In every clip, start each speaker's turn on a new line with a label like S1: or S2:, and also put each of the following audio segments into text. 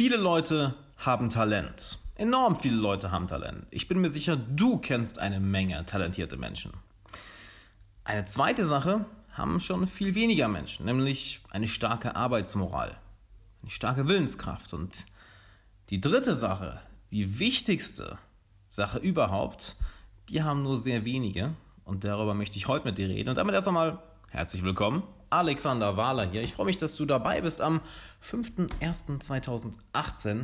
S1: Viele Leute haben Talent. Enorm viele Leute haben Talent. Ich bin mir sicher, du kennst eine Menge talentierte Menschen. Eine zweite Sache haben schon viel weniger Menschen, nämlich eine starke Arbeitsmoral, eine starke Willenskraft. Und die dritte Sache, die wichtigste Sache überhaupt, die haben nur sehr wenige. Und darüber möchte ich heute mit dir reden. Und damit erst einmal herzlich willkommen Alexander Wahler hier. Ich freue mich, dass du dabei bist am 5.01.2018.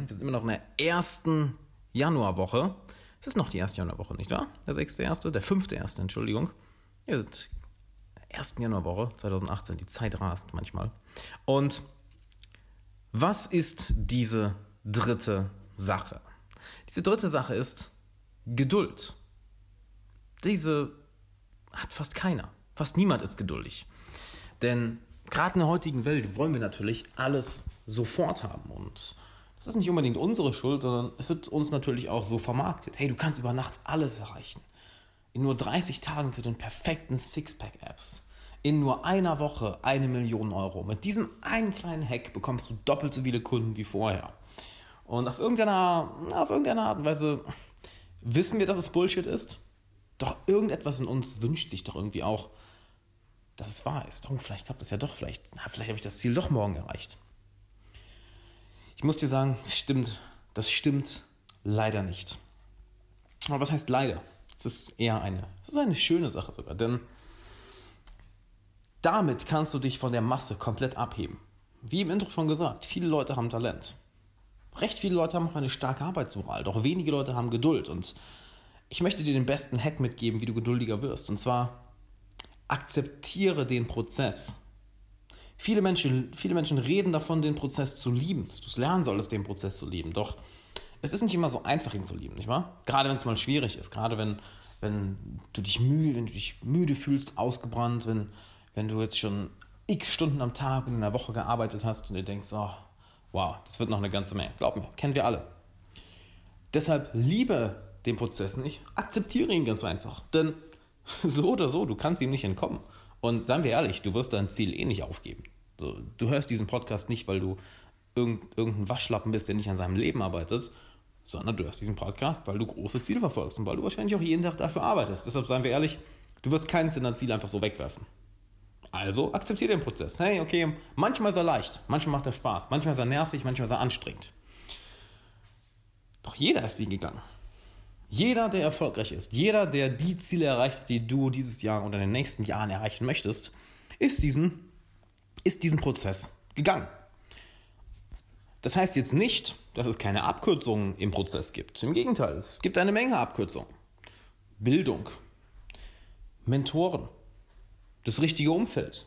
S1: Wir sind immer noch in der ersten Januarwoche. Es ist noch die erste Januarwoche, nicht wahr? Der 6.1., der 5.1., Entschuldigung. Wir sind in der ersten Januarwoche 2018. Die Zeit rast manchmal. Und was ist diese dritte Sache? Diese dritte Sache ist Geduld. Diese hat fast keiner. Fast niemand ist geduldig. Denn gerade in der heutigen Welt wollen wir natürlich alles sofort haben. Und das ist nicht unbedingt unsere Schuld, sondern es wird uns natürlich auch so vermarktet. Hey, du kannst über Nacht alles erreichen. In nur 30 Tagen zu den perfekten Sixpack-Apps. In nur einer Woche eine Million Euro. Mit diesem einen kleinen Hack bekommst du doppelt so viele Kunden wie vorher. Und auf irgendeiner, auf irgendeine Art und Weise wissen wir, dass es Bullshit ist. Doch irgendetwas in uns wünscht sich doch irgendwie auch, dass es wahr ist. Oh, vielleicht klappt es ja doch, vielleicht, vielleicht habe ich das Ziel doch morgen erreicht. Ich muss dir sagen, das stimmt, das stimmt leider nicht. Aber was heißt leider? Es ist eher eine, es ist eine schöne Sache sogar, denn damit kannst du dich von der Masse komplett abheben. Wie im Intro schon gesagt, viele Leute haben Talent. Recht viele Leute haben auch eine starke Arbeitsmoral, doch wenige Leute haben Geduld. Und ich möchte dir den besten Hack mitgeben, wie du geduldiger wirst. Und zwar akzeptiere den Prozess. Viele Menschen, viele Menschen reden davon, den Prozess zu lieben, dass du es lernen solltest, den Prozess zu lieben. Doch es ist nicht immer so einfach, ihn zu lieben, nicht wahr? Gerade wenn es mal schwierig ist, gerade wenn, wenn du dich müde, wenn du dich müde fühlst, ausgebrannt, wenn, wenn du jetzt schon x Stunden am Tag in einer Woche gearbeitet hast und dir denkst, oh, wow, das wird noch eine ganze Menge. Glaub mir, kennen wir alle. Deshalb liebe den Prozess nicht, akzeptiere ihn ganz einfach. Denn So oder so, du kannst ihm nicht entkommen. Und seien wir ehrlich, du wirst dein Ziel eh nicht aufgeben. So, du hörst diesen Podcast nicht, weil du irgendein Waschlappen bist, der nicht an seinem Leben arbeitet, sondern du hörst diesen Podcast, weil du große Ziele verfolgst und weil du wahrscheinlich auch jeden Tag dafür arbeitest. Deshalb seien wir ehrlich, du wirst keins deiner Ziele einfach so wegwerfen. Also akzeptiere den Prozess. Hey, okay, manchmal ist er leicht, manchmal macht er Spaß, manchmal ist er nervig, manchmal ist er anstrengend. Doch jeder ist ihn gegangen. Jeder, der erfolgreich ist, jeder, der die Ziele erreicht, die du dieses Jahr oder in den nächsten Jahren erreichen möchtest, ist diesen, ist diesen Prozess gegangen. Das heißt jetzt nicht, dass es keine Abkürzungen im Prozess gibt. Im Gegenteil, es gibt eine Menge Abkürzungen. Bildung, Mentoren, das richtige Umfeld,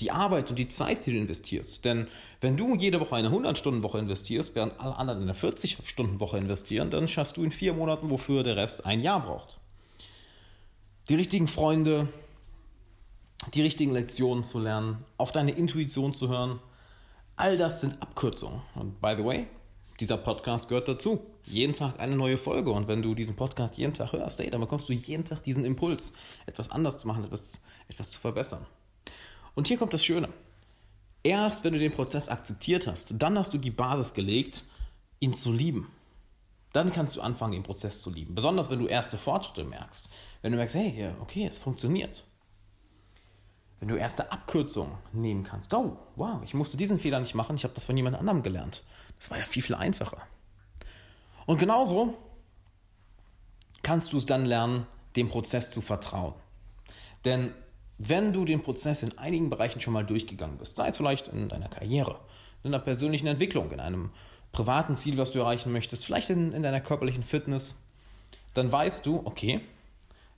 S1: die Arbeit und die Zeit, die du investierst. Denn wenn du jede Woche eine 100-Stunden-Woche investierst, während alle anderen eine 40-Stunden-Woche investieren, dann schaffst du in vier Monaten, wofür der Rest ein Jahr braucht. Die richtigen Freunde, die richtigen Lektionen zu lernen, auf deine Intuition zu hören, all das sind Abkürzungen. Und by the way, dieser Podcast gehört dazu. Jeden Tag eine neue Folge. Und wenn du diesen Podcast jeden Tag hörst, ey, dann bekommst du jeden Tag diesen Impuls, etwas anders zu machen, etwas, etwas zu verbessern. Und hier kommt das Schöne. Erst wenn du den Prozess akzeptiert hast, dann hast du die Basis gelegt, ihn zu lieben. Dann kannst du anfangen, den Prozess zu lieben. Besonders wenn du erste Fortschritte merkst. Wenn du merkst, hey, okay, es funktioniert. Wenn du erste Abkürzungen nehmen kannst. Oh, wow, ich musste diesen Fehler nicht machen, ich habe das von jemand anderem gelernt. Das war ja viel, viel einfacher. Und genauso kannst du es dann lernen, dem Prozess zu vertrauen. Denn wenn du den Prozess in einigen Bereichen schon mal durchgegangen bist, sei es vielleicht in deiner Karriere, in deiner persönlichen Entwicklung, in einem privaten Ziel, was du erreichen möchtest, vielleicht in, in deiner körperlichen Fitness, dann weißt du, okay,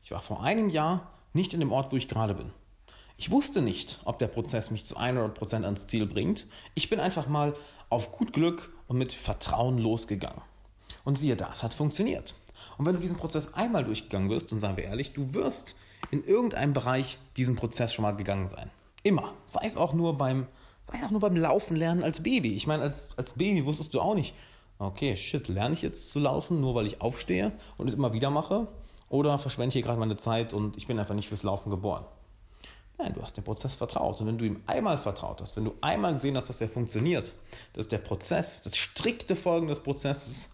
S1: ich war vor einem Jahr nicht in dem Ort, wo ich gerade bin. Ich wusste nicht, ob der Prozess mich zu 100% ans Ziel bringt. Ich bin einfach mal auf gut Glück und mit Vertrauen losgegangen. Und siehe da, es hat funktioniert. Und wenn du diesen Prozess einmal durchgegangen bist, und seien wir ehrlich, du wirst in irgendeinem Bereich diesen Prozess schon mal gegangen sein. Immer. Sei es auch nur beim, sei es auch nur beim Laufen lernen als Baby. Ich meine, als, als Baby wusstest du auch nicht, okay, shit, lerne ich jetzt zu laufen, nur weil ich aufstehe und es immer wieder mache? Oder verschwende ich hier gerade meine Zeit und ich bin einfach nicht fürs Laufen geboren? Nein, du hast dem Prozess vertraut. Und wenn du ihm einmal vertraut hast, wenn du einmal gesehen hast, dass er funktioniert, dass der Prozess, das strikte Folgen des Prozesses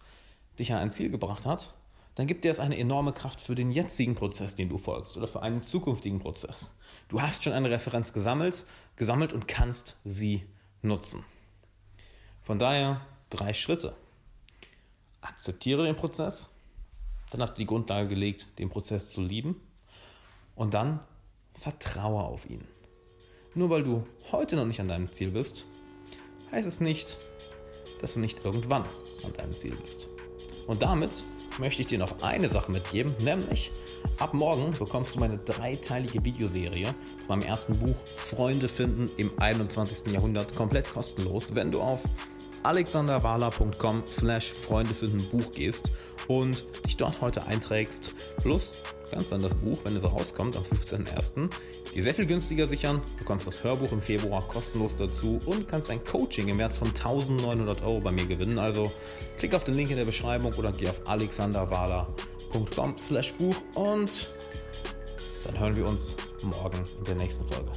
S1: dich an ein Ziel gebracht hat, dann gibt dir es eine enorme Kraft für den jetzigen Prozess, den du folgst oder für einen zukünftigen Prozess. Du hast schon eine Referenz gesammelt, gesammelt und kannst sie nutzen. Von daher drei Schritte. Akzeptiere den Prozess, dann hast du die Grundlage gelegt, den Prozess zu lieben und dann vertraue auf ihn. Nur weil du heute noch nicht an deinem Ziel bist, heißt es nicht, dass du nicht irgendwann an deinem Ziel bist. Und damit möchte ich dir noch eine Sache mitgeben, nämlich ab morgen bekommst du meine dreiteilige Videoserie zu meinem ersten Buch Freunde finden im 21. Jahrhundert komplett kostenlos, wenn du auf alexanderwala.com slash Freunde finden Buch gehst und dich dort heute einträgst, plus kannst dann das Buch, wenn es rauskommt, am 15.01., dir sehr viel günstiger sichern, bekommst das Hörbuch im Februar kostenlos dazu und kannst ein Coaching im Wert von 1900 Euro bei mir gewinnen. Also klick auf den Link in der Beschreibung oder geh auf alexanderwala.com slash Buch und dann hören wir uns morgen in der nächsten Folge.